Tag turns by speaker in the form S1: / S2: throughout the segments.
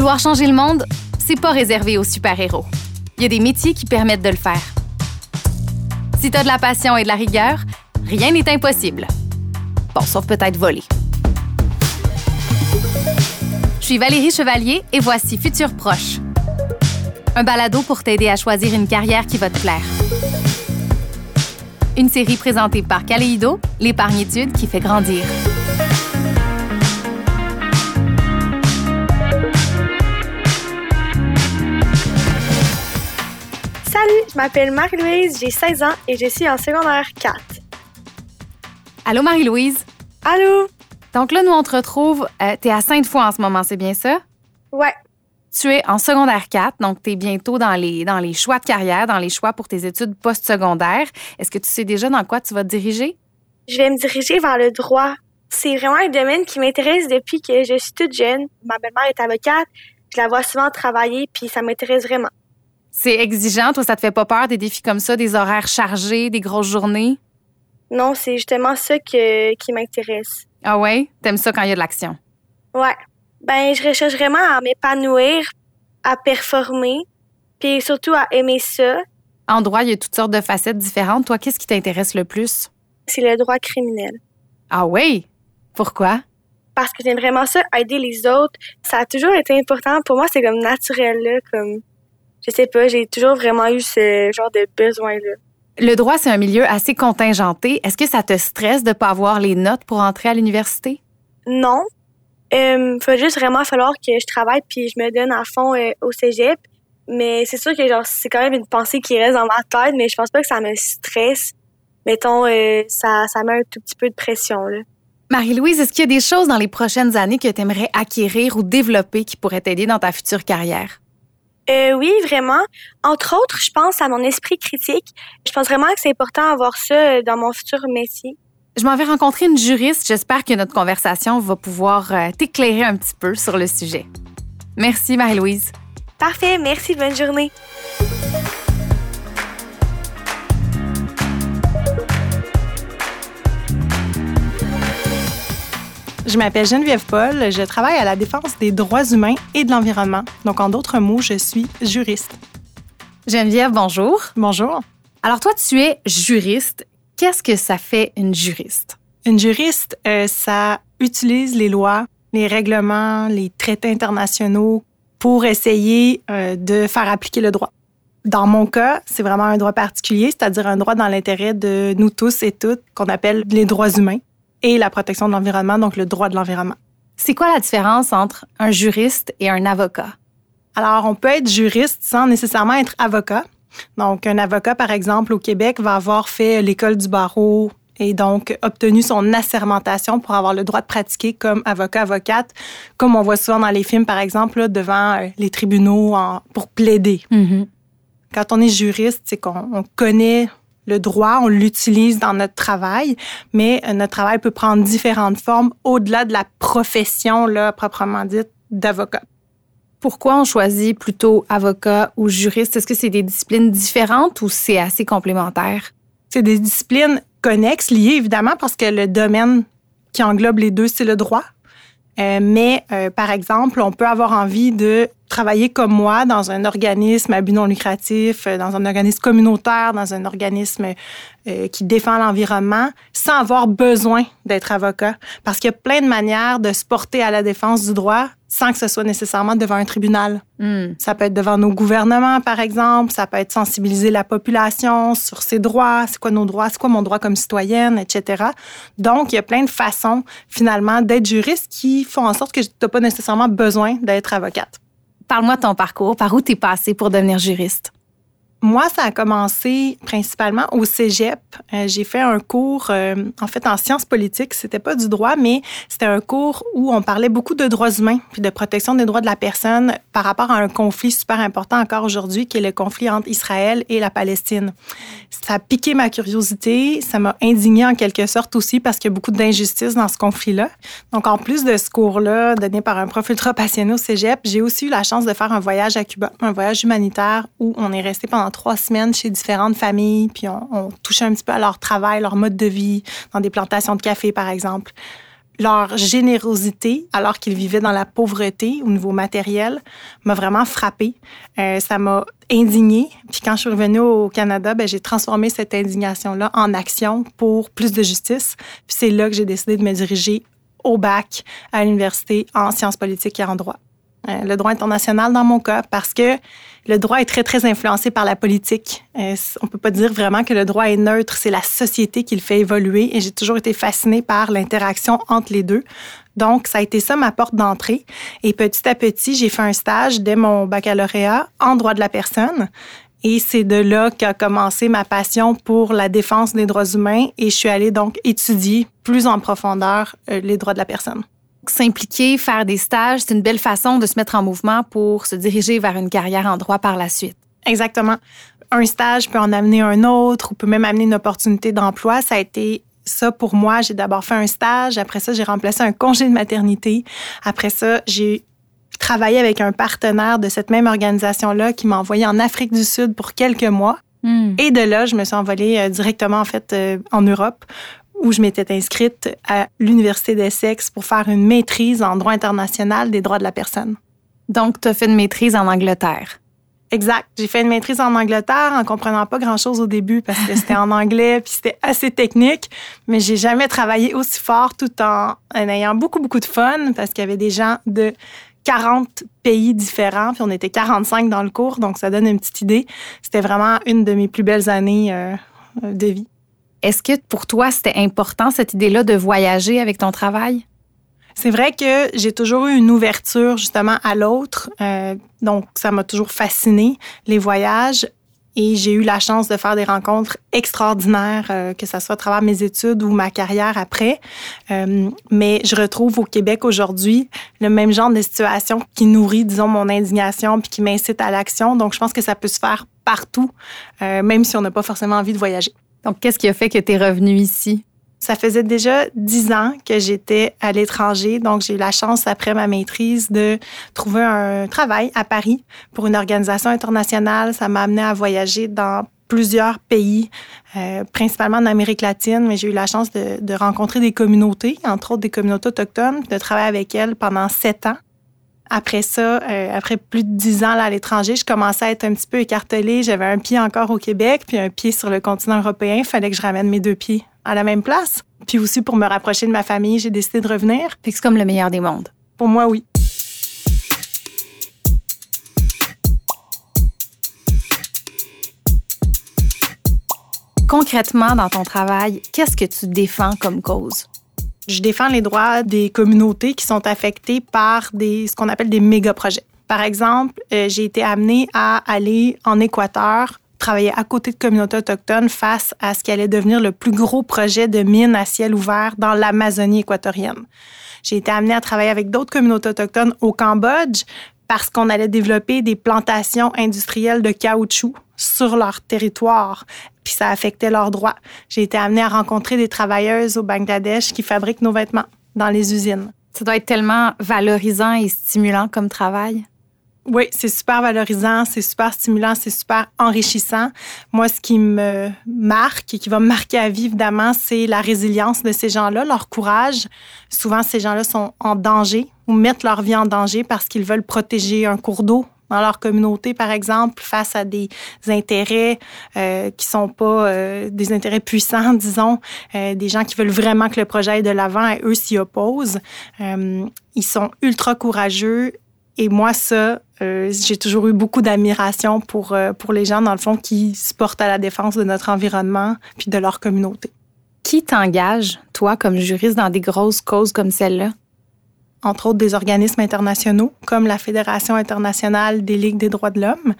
S1: Vouloir changer le monde, c'est pas réservé aux super-héros. Il y a des métiers qui permettent de le faire. Si t'as de la passion et de la rigueur, rien n'est impossible. Bon, sauf peut-être voler. Je suis Valérie Chevalier et voici Futur Proche. Un balado pour t'aider à choisir une carrière qui va te plaire. Une série présentée par Caléido, l'épargne-étude qui fait grandir.
S2: Je m'appelle Marie-Louise, j'ai 16 ans et je suis en secondaire 4.
S1: Allô Marie-Louise?
S2: Allô?
S1: Donc là, nous, on te retrouve. euh, t'es à Sainte-Foy en ce moment, c'est bien ça?
S2: Ouais,
S1: Tu es en secondaire 4, donc tu es bientôt dans les, dans les choix de carrière, dans les choix pour tes études postsecondaires. Est-ce que tu sais déjà dans quoi tu vas te diriger?
S2: je vais me diriger vers le droit. C'est vraiment un domaine qui m'intéresse depuis que je suis toute jeune. Ma belle-mère est avocate, je la vois souvent travailler, puis ça m'intéresse vraiment.
S1: C'est exigeant, toi, ça te fait pas peur, des défis comme ça, des horaires chargés, des grosses journées?
S2: Non, c'est justement ça que, qui m'intéresse.
S1: Ah ouais? T'aimes ça quand il y a de l'action?
S2: Ouais. Ben, je recherche vraiment à m'épanouir, à performer, puis surtout à aimer ça.
S1: En droit, il y a toutes sortes de facettes différentes. Toi, qu'est-ce qui t'intéresse le plus?
S2: C'est le droit criminel.
S1: Ah ouais? Pourquoi?
S2: Parce que j'aime vraiment ça, aider les autres. Ça a toujours été important. Pour moi, c'est comme naturel, là, comme... Je sais pas, j'ai toujours vraiment eu ce genre de besoin-là.
S1: Le droit, c'est un milieu assez contingenté. Est-ce que ça te stresse de pas avoir les notes pour entrer à l'université?
S2: Non. Il faut juste vraiment falloir que je travaille puis je me donne à fond euh, au cégep. Mais c'est sûr que genre c'est quand même une pensée qui reste dans ma tête, mais je pense pas que ça me stresse. Mettons, euh, ça, ça met un tout petit peu de pression. Là.
S1: Marie-Louise, est-ce qu'il y a des choses dans les prochaines années que tu aimerais acquérir ou développer qui pourraient t'aider dans ta future carrière?
S2: Euh, oui, vraiment. Entre autres, je pense à mon esprit critique. Je pense vraiment que c'est important d'avoir ça euh, dans mon futur métier.
S1: Je m'en vais rencontrer une juriste. J'espère que notre conversation va pouvoir euh, t'éclairer un petit peu sur le sujet. Merci, Marie-Louise.
S2: Parfait, merci, bonne journée.
S3: Je m'appelle Geneviève Paul, je travaille à la défense des droits humains et de l'environnement. Donc, en d'autres mots, je suis juriste.
S1: Geneviève, bonjour.
S3: Bonjour.
S1: Alors, toi, tu es juriste. Qu'est-ce que ça fait une juriste?
S3: Une juriste, euh, ça utilise les lois, les règlements, les traités internationaux pour essayer euh, de faire appliquer le droit. Dans mon cas, c'est vraiment un droit particulier, c'est-à-dire un droit dans l'intérêt de nous tous et toutes, qu'on appelle les droits humains, et la protection de l'environnement, donc le droit de l'environnement.
S1: C'est quoi la différence entre un juriste et un avocat?
S3: Alors, on peut être juriste sans nécessairement être avocat. Donc, un avocat, par exemple, au Québec, va avoir fait l'école du barreau et donc obtenu son assermentation pour avoir le droit de pratiquer comme avocat-avocate, comme on voit souvent dans les films, par exemple, là, devant euh, les tribunaux en- pour plaider. Quand on est juriste, c'est qu'on on connaît le droit, on l'utilise dans notre travail, mais euh, notre travail peut prendre différentes formes au-delà de la profession là, proprement dite d'avocat.
S1: Pourquoi on choisit plutôt avocat ou juriste? Est-ce que c'est des disciplines différentes ou c'est assez complémentaire?
S3: C'est des disciplines connexes, liées évidemment, parce que le domaine qui englobe les deux, c'est le droit. Euh, mais, euh, par exemple, on peut avoir envie de travailler comme moi dans un organisme à but non lucratif, euh, dans un organisme communautaire, dans un organisme euh, qui défend l'environnement, sans avoir besoin d'être avocat. Parce qu'il y a plein de manières de se porter à la défense du droit sans que ce soit nécessairement devant un tribunal.
S1: Hmm.
S3: Ça peut être devant nos gouvernements, par exemple. Ça peut être sensibiliser la population sur ses droits, c'est quoi nos droits, c'est quoi mon droit comme citoyenne, etc. Donc, il y a plein de façons, finalement, d'être juriste qui font en sorte que tu n'as pas nécessairement besoin d'être avocate.
S1: Parle-moi de ton parcours. Par où t'es passé pour devenir juriste?
S3: Moi, ça a commencé principalement au cégep. Euh, j'ai fait un cours, euh, en fait, en sciences politiques. C'était pas du droit, mais c'était un cours où on parlait beaucoup de droits humains puis de protection des droits de la personne par rapport à un conflit super important encore aujourd'hui, qui est le conflit entre Israël et la Palestine. Ça a piqué ma curiosité. Ça m'a indignée en quelque sorte aussi parce qu'il y a beaucoup d'injustice dans ce conflit-là. Donc, en plus de ce cours-là, donné par un prof ultra passionné au cégep, j'ai aussi eu la chance de faire un voyage à Cuba, un voyage humanitaire où on est resté pendant trois semaines chez différentes familles, puis on, touchait un petit peu à leur travail, leur mode de vie, dans des plantations de café, par exemple. leur générosité, alors qu'ils vivaient dans la pauvreté au niveau matériel, m'a vraiment frappée. Euh, ça m'a indignée. Puis quand je suis revenue au Canada, ben, j'ai transformé cette indignation-là en action pour plus de justice. Puis c'est là que j'ai décidé de me diriger au bac à l'université en sciences politiques et en droit. Euh, le droit international dans mon cas, parce que le droit est très, très influencé par la politique. Euh, on peut pas dire vraiment que le droit est neutre, c'est la société qui le fait évoluer et j'ai toujours été fascinée par l'interaction entre les deux. Donc, ça a été ça ma porte d'entrée. Et petit à petit, j'ai fait un stage dès mon baccalauréat en droit de la personne. Et c'est de là qu'a commencé ma passion pour la défense des droits humains et je suis allée donc étudier plus en profondeur euh, les droits de la personne
S1: s'impliquer, faire des stages, c'est une belle façon de se mettre en mouvement pour se diriger vers une carrière en droit par la suite.
S3: Exactement. Un stage peut en amener un autre ou peut même amener une opportunité d'emploi. Ça a été ça pour moi. J'ai d'abord fait un stage. Après ça, j'ai remplacé un congé de maternité. Après ça, j'ai travaillé avec un partenaire de cette même organisation-là qui m'a envoyé en Afrique du Sud pour quelques mois. Hmm. Et de là, je me suis envolée euh, directement en fait euh, en Europe où je m'étais inscrite à l'Université d'Essex pour faire une maîtrise en droit international des droits de la personne.
S1: Donc, tu as fait une maîtrise en Angleterre.
S3: Exact. J'ai fait une maîtrise en Angleterre en comprenant pas grand-chose au début parce que c'était en anglais puis c'était assez technique, mais j'ai jamais travaillé aussi fort tout en, en ayant beaucoup beaucoup de fun parce qu'il y avait des gens de 40 pays différents puis on était 45 dans le cours donc ça donne une petite idée. C'était vraiment une de mes plus belles années euh, de vie.
S1: Est-ce que pour toi, c'était important cette idée-là de voyager avec ton travail?
S3: C'est vrai que j'ai toujours eu une ouverture justement à l'autre. Euh, donc, ça m'a toujours fasciné, les voyages. Et j'ai eu la chance de faire des rencontres extraordinaires, euh, que ce soit à travers mes études ou ma carrière après. Euh, mais je retrouve au Québec aujourd'hui le même genre de situation qui nourrit, disons, mon indignation puis qui m'incite à l'action. Donc, je pense que ça peut se faire partout, même si on n'a pas forcément envie de voyager.
S1: Donc, qu'est-ce qui a fait que tu es revenu ici?
S3: Ça faisait déjà dix ans que j'étais à l'étranger, donc j'ai eu la chance après ma maîtrise de trouver un travail à Paris pour une organisation internationale. Ça m'a amené à voyager dans plusieurs pays, euh, principalement en Amérique latine, mais j'ai eu la chance de, de, rencontrer des communautés, entre autres des communautés autochtones, de travailler avec elles pendant sept ans. Après ça, euh, après plus de dix ans là, à l'étranger, je commençais à être un petit peu écartelée. J'avais un pied encore au Québec, puis un pied sur le continent européen. Il fallait que je ramène mes deux pieds à la même place. Puis aussi, pour me rapprocher de ma famille, j'ai décidé de revenir.
S1: c'est comme le meilleur des mondes.
S3: Pour moi, oui.
S1: Concrètement, dans ton travail, qu'est-ce que tu défends comme cause?
S3: Je défends les droits des communautés qui sont affectées par ce qu'on appelle des méga-projets. Par exemple, euh, j'ai été amenée à aller en Équateur travailler à côté de communautés autochtones face à ce qui allait devenir le plus gros projet de mine à ciel ouvert dans l'Amazonie équatorienne. J'ai été amenée à travailler avec d'autres communautés autochtones au Cambodge parce qu'on allait développer des plantations industrielles de caoutchouc sur leur territoire puis ça affectait leurs droits. J'ai été amenée à rencontrer des travailleuses au Bangladesh qui fabriquent nos vêtements dans les usines.
S1: Ça doit être tellement valorisant et stimulant comme travail.
S3: Oui, c'est super valorisant, c'est super stimulant, c'est super enrichissant. Moi, ce qui me marque et qui va me marquer à vie, évidemment, c'est la résilience de ces gens-là, leur courage. Souvent, ces gens-là sont en danger ou mettent leur vie en danger parce qu'ils veulent protéger un cours d'eau, dans leur communauté, par exemple, face à des intérêts euh, qui sont pas euh, des intérêts puissants, disons, euh, des gens qui veulent vraiment que le projet aille de l'avant et eux s'y opposent. Euh, ils sont ultra courageux. Et moi, ça, j'ai toujours eu beaucoup d'admiration pour, pour les gens, dans le fond, qui se portent à la défense de notre environnement puis de leur communauté.
S1: Qui t'engage, toi, comme juriste, dans des grosses causes comme celle-là?
S3: Entre autres des organismes internationaux comme la Fédération internationale des ligues des droits de l'homme,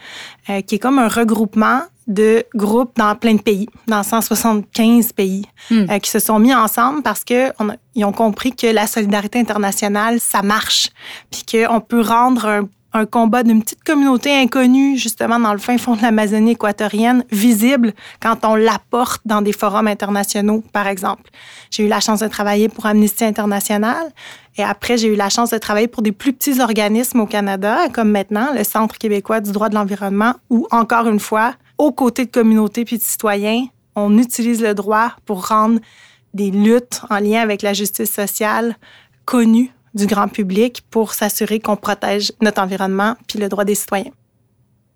S3: euh, qui est comme un regroupement de groupes dans plein de pays, dans 175 pays, hmm. euh, qui se sont mis ensemble parce que ils ont compris que la solidarité internationale, ça marche, puis qu'on peut rendre un un combat d'une petite communauté inconnue, justement dans le fin fond de l'Amazonie équatorienne, visible quand on l'apporte dans des forums internationaux, par exemple. J'ai eu la chance de travailler pour Amnesty International et après, j'ai eu la chance de travailler pour des plus petits organismes au Canada, comme maintenant le Centre québécois du droit de l'environnement, où, encore une fois, aux côtés de communautés puis de citoyens, on utilise le droit pour rendre des luttes en lien avec la justice sociale connues du grand public pour s'assurer qu'on protège notre environnement puis le droit des citoyens.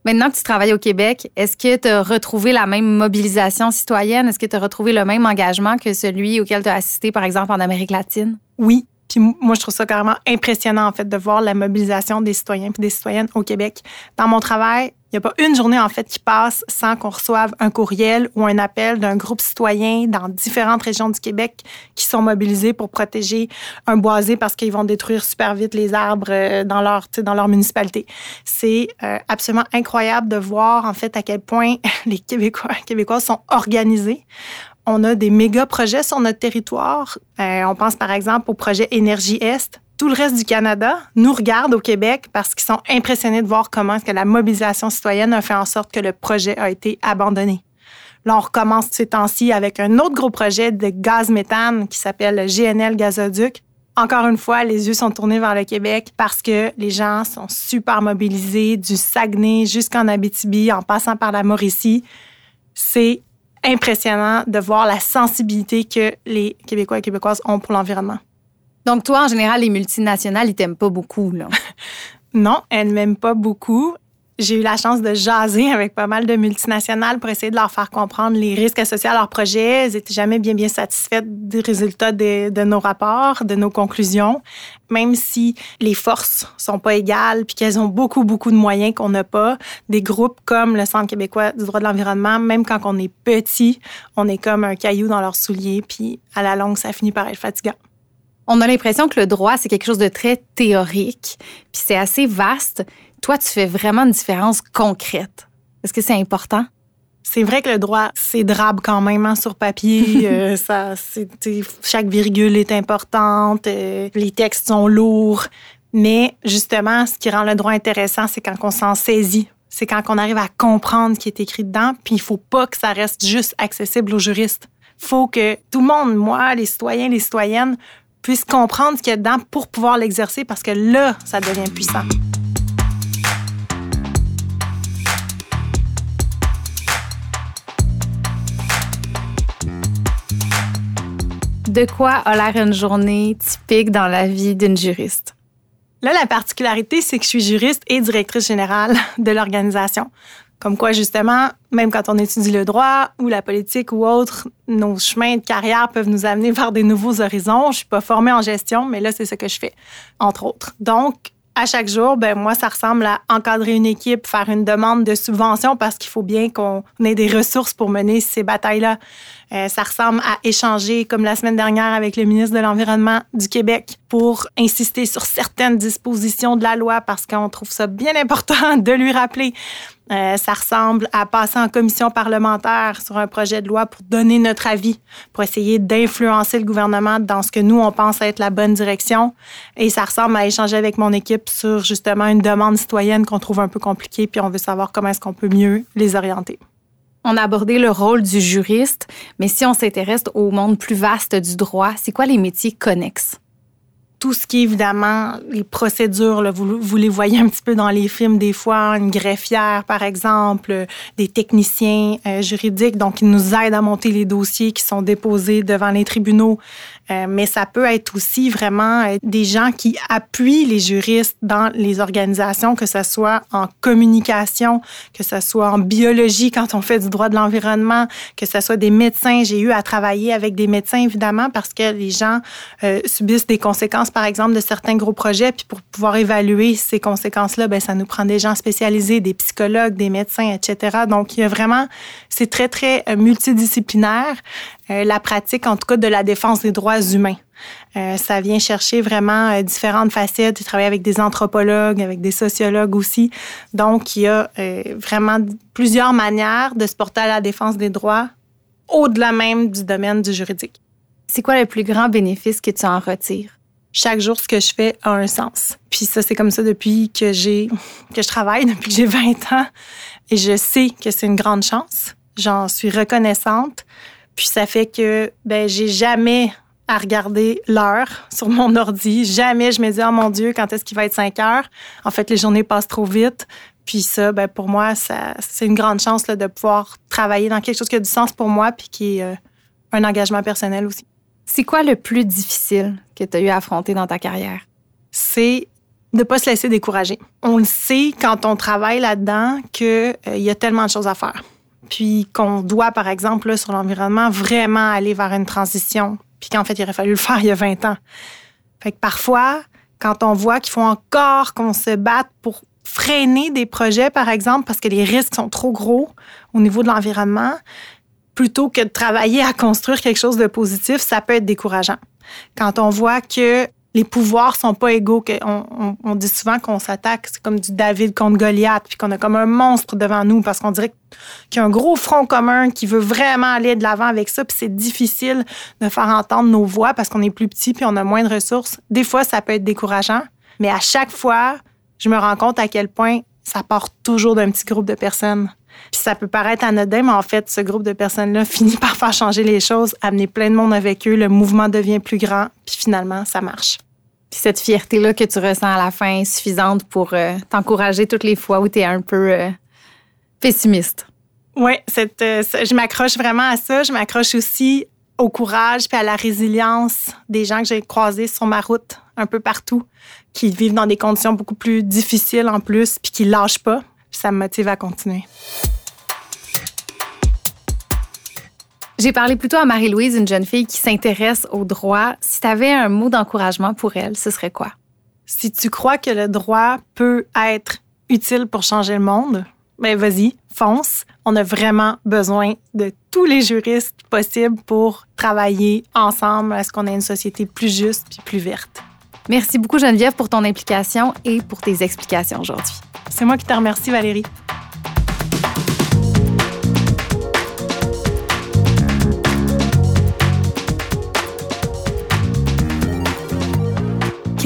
S1: Maintenant que tu travailles au Québec, est-ce que tu as retrouvé la même mobilisation citoyenne? Est-ce que tu as retrouvé le même engagement que celui auquel tu as assisté, par exemple, en Amérique latine?
S3: Oui. Puis moi, je trouve ça carrément impressionnant, en fait, de voir la mobilisation des citoyens et des citoyennes au Québec. Dans mon travail, il n'y a pas une journée, en fait, qui passe sans qu'on reçoive un courriel ou un appel d'un groupe citoyen dans différentes régions du Québec qui sont mobilisés pour protéger un boisé parce qu'ils vont détruire super vite les arbres euh, dans leur, dans leur municipalité. C'est euh, absolument incroyable de voir, en fait, à quel point les Québécois, sont organisés. On a des méga projets sur notre territoire. Euh, on pense par exemple au projet Énergie Est, tout le reste du Canada nous regarde au Québec parce qu'ils sont impressionnés de voir comment la mobilisation citoyenne a fait en sorte que le projet a été abandonné. Là, on recommence ces temps-ci avec un autre gros projet de gaz méthane qui s'appelle GNL Gazoduc. Encore une fois, les yeux sont tournés vers le Québec parce que les gens sont super mobilisés du Saguenay jusqu'en Abitibi en passant par la Mauricie. C'est impressionnant de voir la sensibilité que les Québécois et Québécoises ont pour l'environnement.
S1: Donc, toi, en général, les multinationales, ils t'aiment pas beaucoup, là.
S3: non, elles m'aiment pas beaucoup. J'ai eu la chance de jaser avec pas mal de multinationales pour essayer de leur faire comprendre les risques associés à leurs projets. Elles n'étaient jamais bien, bien satisfaites des résultats de, de, nos rapports, de nos conclusions. Même si les forces sont pas égales puis qu'elles ont beaucoup, beaucoup de moyens qu'on n'a pas, des groupes comme le Centre québécois du droit de l'environnement, même quand on est petit, on est comme un caillou dans leurs souliers puis à la longue, ça finit par être fatigant.
S1: On a l'impression que le droit, c'est quelque chose de très théorique, puis c'est assez vaste. Toi, tu fais vraiment une différence concrète. Est-ce que c'est important?
S3: C'est vrai que le droit, c'est drabe quand même hein, sur papier. euh, ça, chaque virgule est importante, euh, les textes sont lourds. Mais justement, ce qui rend le droit intéressant, c'est quand on s'en saisit. C'est quand on arrive à comprendre ce qui est écrit dedans. Puis il faut pas que ça reste juste accessible aux juristes. faut que tout le monde, moi, les citoyens, les citoyennes, puisse comprendre ce qu'il y a dedans pour pouvoir l'exercer parce que là, ça devient puissant.
S1: De quoi a l'air une journée typique dans la vie d'une juriste?
S3: Là, la particularité, c'est que je suis juriste et directrice générale de l'organisation. Comme quoi, justement, même quand on étudie le droit ou la politique ou autre, nos chemins de carrière peuvent nous amener vers des nouveaux horizons. Je suis pas formée en gestion, mais là, c'est ce que je fais, entre autres. Donc, à chaque jour, ben moi, ça ressemble à encadrer une équipe, faire une demande de subvention parce qu'il faut bien qu'on ait des ressources pour mener ces batailles-là. Euh, ça ressemble à échanger, comme la semaine dernière, avec le ministre de l'Environnement du Québec pour insister sur certaines dispositions de la loi parce qu'on trouve ça bien important de lui rappeler euh, ça ressemble à passer en commission parlementaire sur un projet de loi pour donner notre avis, pour essayer d'influencer le gouvernement dans ce que nous, on pense être la bonne direction. Et ça ressemble à échanger avec mon équipe sur justement une demande citoyenne qu'on trouve un peu compliquée, puis on veut savoir comment est-ce qu'on peut mieux les orienter.
S1: On a abordé le rôle du juriste, mais si on s'intéresse au monde plus vaste du droit, c'est quoi les métiers connexes?
S3: tout ce qui est évidemment les procédures, là, vous, les voyez un petit peu dans les films des fois, une greffière par exemple, des techniciens euh, juridiques, donc ils nous aident à monter les dossiers qui sont déposés devant les tribunaux. Euh, mais ça peut être aussi vraiment euh, des gens qui appuient les juristes dans les organisations, que ce soit en communication, que ce soit en biologie quand on fait du droit de l'environnement, que ce soit des médecins. J'ai eu à travailler avec des médecins évidemment parce que les gens subissent des conséquences par exemple, de certains gros projets. Puis pour pouvoir évaluer ces conséquences-là, ben ça nous prend des gens spécialisés, des psychologues, des médecins, etc. Donc, il y a vraiment, c'est très, très euh, multidisciplinaire, euh, la pratique, en tout cas, de la défense des droits humains. Euh, ça vient chercher vraiment différentes facettes. J'ai travaillé avec des anthropologues, avec des sociologues aussi. Donc, il y a vraiment plusieurs manières de se porter à la défense des droits au-delà même du domaine du juridique.
S1: C'est quoi le plus grand bénéfice que tu en retires?
S3: chaque jour, ce que je fais a un sens. Puis ça, c'est comme ça depuis que j'ai que je travaille, depuis que j'ai 20 ans. Et je sais que c'est une grande chance. J'en suis reconnaissante. Puis ça fait que ben j'ai jamais à regarder l'heure sur mon ordi. Jamais je me dis, oh mon Dieu, quand est-ce qu'il va être 5 heures? En fait, les journées passent trop vite. Puis ça, ben pour moi, ça, c'est une grande chance là, de pouvoir travailler dans quelque chose qui a du sens pour moi puis qui est euh, un engagement personnel aussi.
S1: C'est quoi le plus difficile que tu as eu à affronter dans ta carrière?
S3: C'est de ne pas se laisser décourager. On le sait quand on travaille là-dedans qu'il euh, y a tellement de choses à faire. Puis qu'on doit, par exemple, sur l'environnement, vraiment aller vers une transition. Puis qu'en fait, il aurait fallu le faire il y a 20 ans. Parfois, quand on voit qu'il faut encore qu'on se batte pour freiner des projets, par exemple, parce que les risques sont trop gros au niveau de l'environnement, plutôt que de travailler à construire quelque chose de positif, ça peut être décourageant. Quand on voit que les pouvoirs sont pas égaux, on, dit souvent qu'on s'attaque, c'est comme du David contre Goliath, puis qu'on a comme un monstre devant nous parce qu'on dirait qu'il y a un gros front commun qui veut vraiment aller de l'avant avec ça, puis c'est difficile de faire entendre nos voix parce qu'on est plus petit puis on a moins de ressources. Des fois, ça peut être décourageant, mais à chaque fois, je me rends compte à quel point ça part toujours d'un petit groupe de personnes. Puis ça peut paraître anodin, mais en fait, ce groupe de personnes-là finit par faire changer les choses, amener plein de monde avec eux, le mouvement devient plus grand, puis finalement, ça marche.
S1: Cette fierté-là que tu ressens à la fin est suffisante pour euh, t'encourager toutes les fois où tu es un peu euh, pessimiste.
S3: Oui, euh, je m'accroche vraiment à ça. Je m'accroche aussi au courage puis à la résilience des gens que j'ai croisés sur ma route un peu partout, qui vivent dans des conditions beaucoup plus difficiles en plus, puis qui lâchent pas ça me motive à continuer.
S1: J'ai parlé plutôt à Marie-Louise, une jeune fille qui s'intéresse au droit. Si tu avais un mot d'encouragement pour elle, ce serait quoi?
S3: Si tu crois que le droit peut être utile pour changer le monde, ben vas-y, fonce. On a vraiment besoin de tous les juristes possibles pour travailler ensemble à ce qu'on ait une société plus juste puis plus verte.
S1: Merci beaucoup Geneviève pour ton implication et pour tes explications aujourd'hui.
S3: C'est moi qui te remercie, Valérie.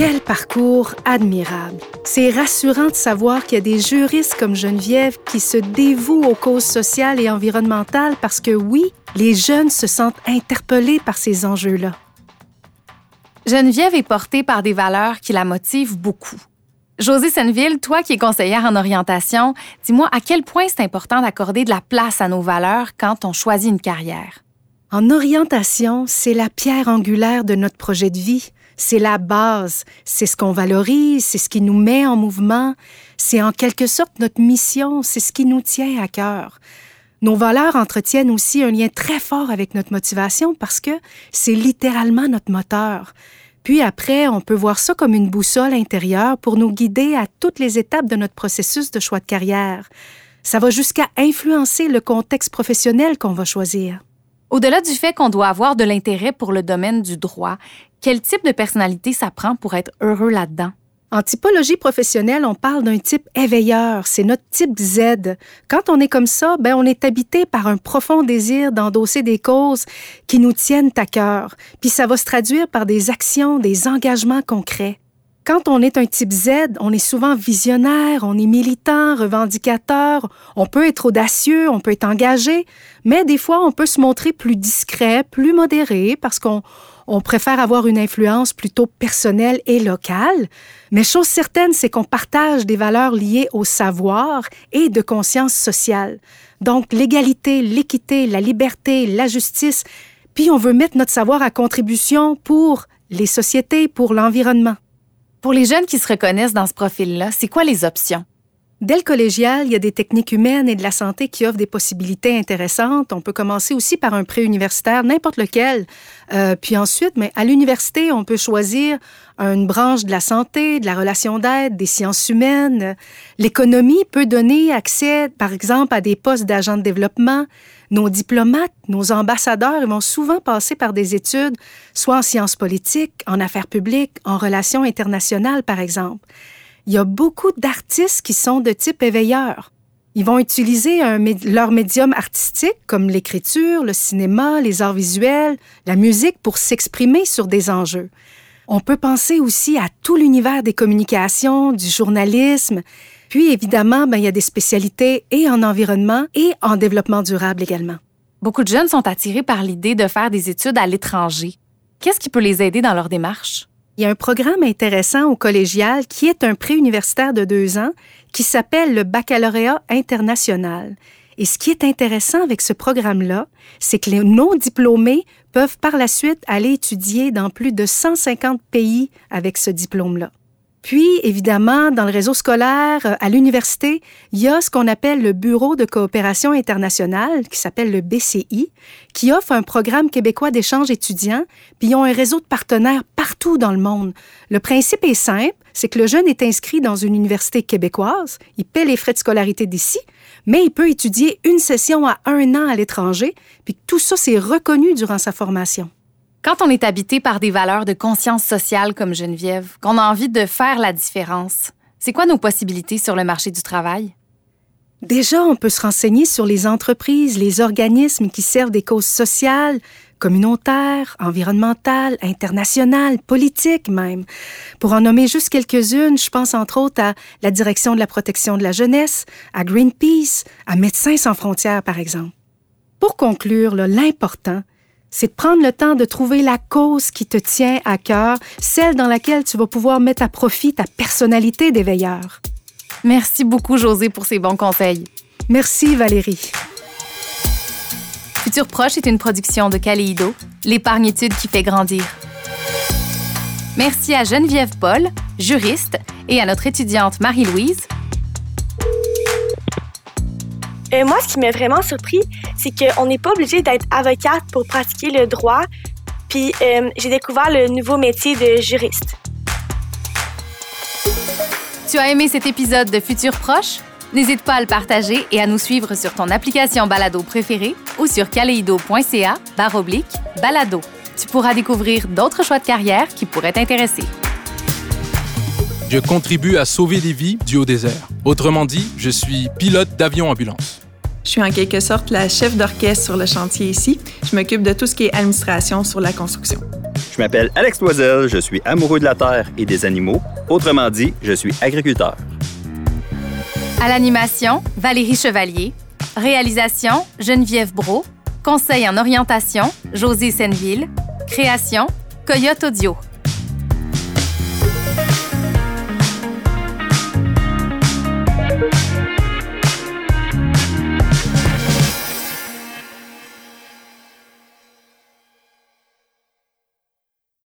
S4: Quel parcours admirable. C'est rassurant de savoir qu'il y a des juristes comme Geneviève qui se dévouent aux causes sociales et environnementales parce que oui, les jeunes se sentent interpellés par ces enjeux-là.
S1: Geneviève est portée par des valeurs qui la motivent beaucoup. Josée Senneville, toi qui es conseillère en orientation, dis-moi à quel point c'est important d'accorder de la place à nos valeurs quand on choisit une carrière.
S4: En orientation, c'est la pierre angulaire de notre projet de vie. C'est la base, c'est ce qu'on valorise, c'est ce qui nous met en mouvement, c'est en quelque sorte notre mission, c'est ce qui nous tient à cœur. Nos valeurs entretiennent aussi un lien très fort avec notre motivation parce que c'est littéralement notre moteur. Puis après, on peut voir ça comme une boussole intérieure pour nous guider à toutes les étapes de notre processus de choix de carrière. Ça va jusqu'à influencer le contexte professionnel qu'on va choisir.
S1: Au-delà du fait qu'on doit avoir de l'intérêt pour le domaine du droit, quel type de personnalité ça prend pour être heureux là-dedans?
S4: En typologie professionnelle, on parle d'un type éveilleur, c'est notre type Z. Quand on est comme ça, ben on est habité par un profond désir d'endosser des causes qui nous tiennent à cœur, puis ça va se traduire par des actions, des engagements concrets. Quand on est un type Z, on est souvent visionnaire, on est militant, revendicateur, on peut être audacieux, on peut être engagé, mais des fois on peut se montrer plus discret, plus modéré parce qu'on on préfère avoir une influence plutôt personnelle et locale, mais chose certaine, c'est qu'on partage des valeurs liées au savoir et de conscience sociale. Donc l'égalité, l'équité, la liberté, la justice, puis on veut mettre notre savoir à contribution pour les sociétés, pour l'environnement.
S1: Pour les jeunes qui se reconnaissent dans ce profil-là, c'est quoi les options?
S4: Dès le collégial, il y a des techniques humaines et de la santé qui offrent des possibilités intéressantes. On peut commencer aussi par un pré-universitaire, n'importe lequel. Euh, puis ensuite, mais à l'université, on peut choisir une branche de la santé, de la relation d'aide, des sciences humaines. L'économie peut donner accès, par exemple, à des postes d'agents de développement. Nos diplomates, nos ambassadeurs vont souvent passer par des études, soit en sciences politiques, en affaires publiques, en relations internationales, par exemple il y a beaucoup d'artistes qui sont de type éveilleur. Ils vont utiliser leur médium artistique comme l'écriture, le cinéma, les arts visuels, la musique pour s'exprimer sur des enjeux. On peut penser aussi à tout l'univers des communications, du journalisme, puis évidemment, ben, il y a des spécialités et en environnement et en développement durable également.
S1: Beaucoup de jeunes sont attirés par l'idée de faire des études à l'étranger. Qu'est-ce qui peut les aider dans leur démarche?
S4: Il y a un programme intéressant au collégial qui est un pré-universitaire de deux ans qui s'appelle le baccalauréat international. Et ce qui est intéressant avec ce programme-là, c'est que les non-diplômés peuvent par la suite aller étudier dans plus de 150 pays avec ce diplôme-là. Puis, évidemment, dans le réseau scolaire, euh, à l'université, il y a ce qu'on appelle le Bureau de coopération internationale, qui s'appelle le BCI, qui offre un programme québécois d'échange étudiants, puis ils ont un réseau de partenaires partout dans le monde. Le principe est simple, c'est que le jeune est inscrit dans une université québécoise, il paie les frais de scolarité d'ici, mais il peut étudier une session à un an à l'étranger, puis tout ça, c'est reconnu durant sa formation.
S1: Quand on est habité par des valeurs de conscience sociale comme Geneviève, qu'on a envie de faire la différence, c'est quoi nos possibilités sur le marché du travail?
S4: Déjà, on peut se renseigner sur les entreprises, les organismes qui servent des causes sociales, communautaires, environnementales, internationales, politiques même. Pour en nommer juste quelques-unes, je pense entre autres à la Direction de la protection de la jeunesse, à Greenpeace, à Médecins sans frontières, par exemple. Pour conclure, l'important, c'est de prendre le temps de trouver la cause qui te tient à cœur, celle dans laquelle tu vas pouvoir mettre à profit ta personnalité d'éveilleur.
S1: Merci beaucoup, José, pour ces bons conseils.
S4: Merci, Valérie.
S1: Futur Proche est une production de Caléido, l'épargne-étude qui fait grandir. Merci à Geneviève Paul, juriste, et à notre étudiante Marie-Louise,
S2: euh, moi, ce qui m'a vraiment surpris, c'est qu'on n'est pas obligé d'être avocate pour pratiquer le droit. Puis euh, j'ai découvert le nouveau métier de juriste.
S1: Tu as aimé cet épisode de Futur Proche? N'hésite pas à le partager et à nous suivre sur ton application balado préférée ou sur kaleido.ca oblique balado. Tu pourras découvrir d'autres choix de carrière qui pourraient t'intéresser.
S5: Je contribue à sauver des vies du haut désert. Autrement dit, je suis pilote d'avion ambulance.
S6: Je suis en quelque sorte la chef d'orchestre sur le chantier ici. Je m'occupe de tout ce qui est administration sur la construction.
S7: Je m'appelle Alex Loisel, je suis amoureux de la terre et des animaux. Autrement dit, je suis agriculteur.
S1: À l'animation, Valérie Chevalier. Réalisation, Geneviève Bro. Conseil en orientation, José Senneville. Création, Coyote Audio.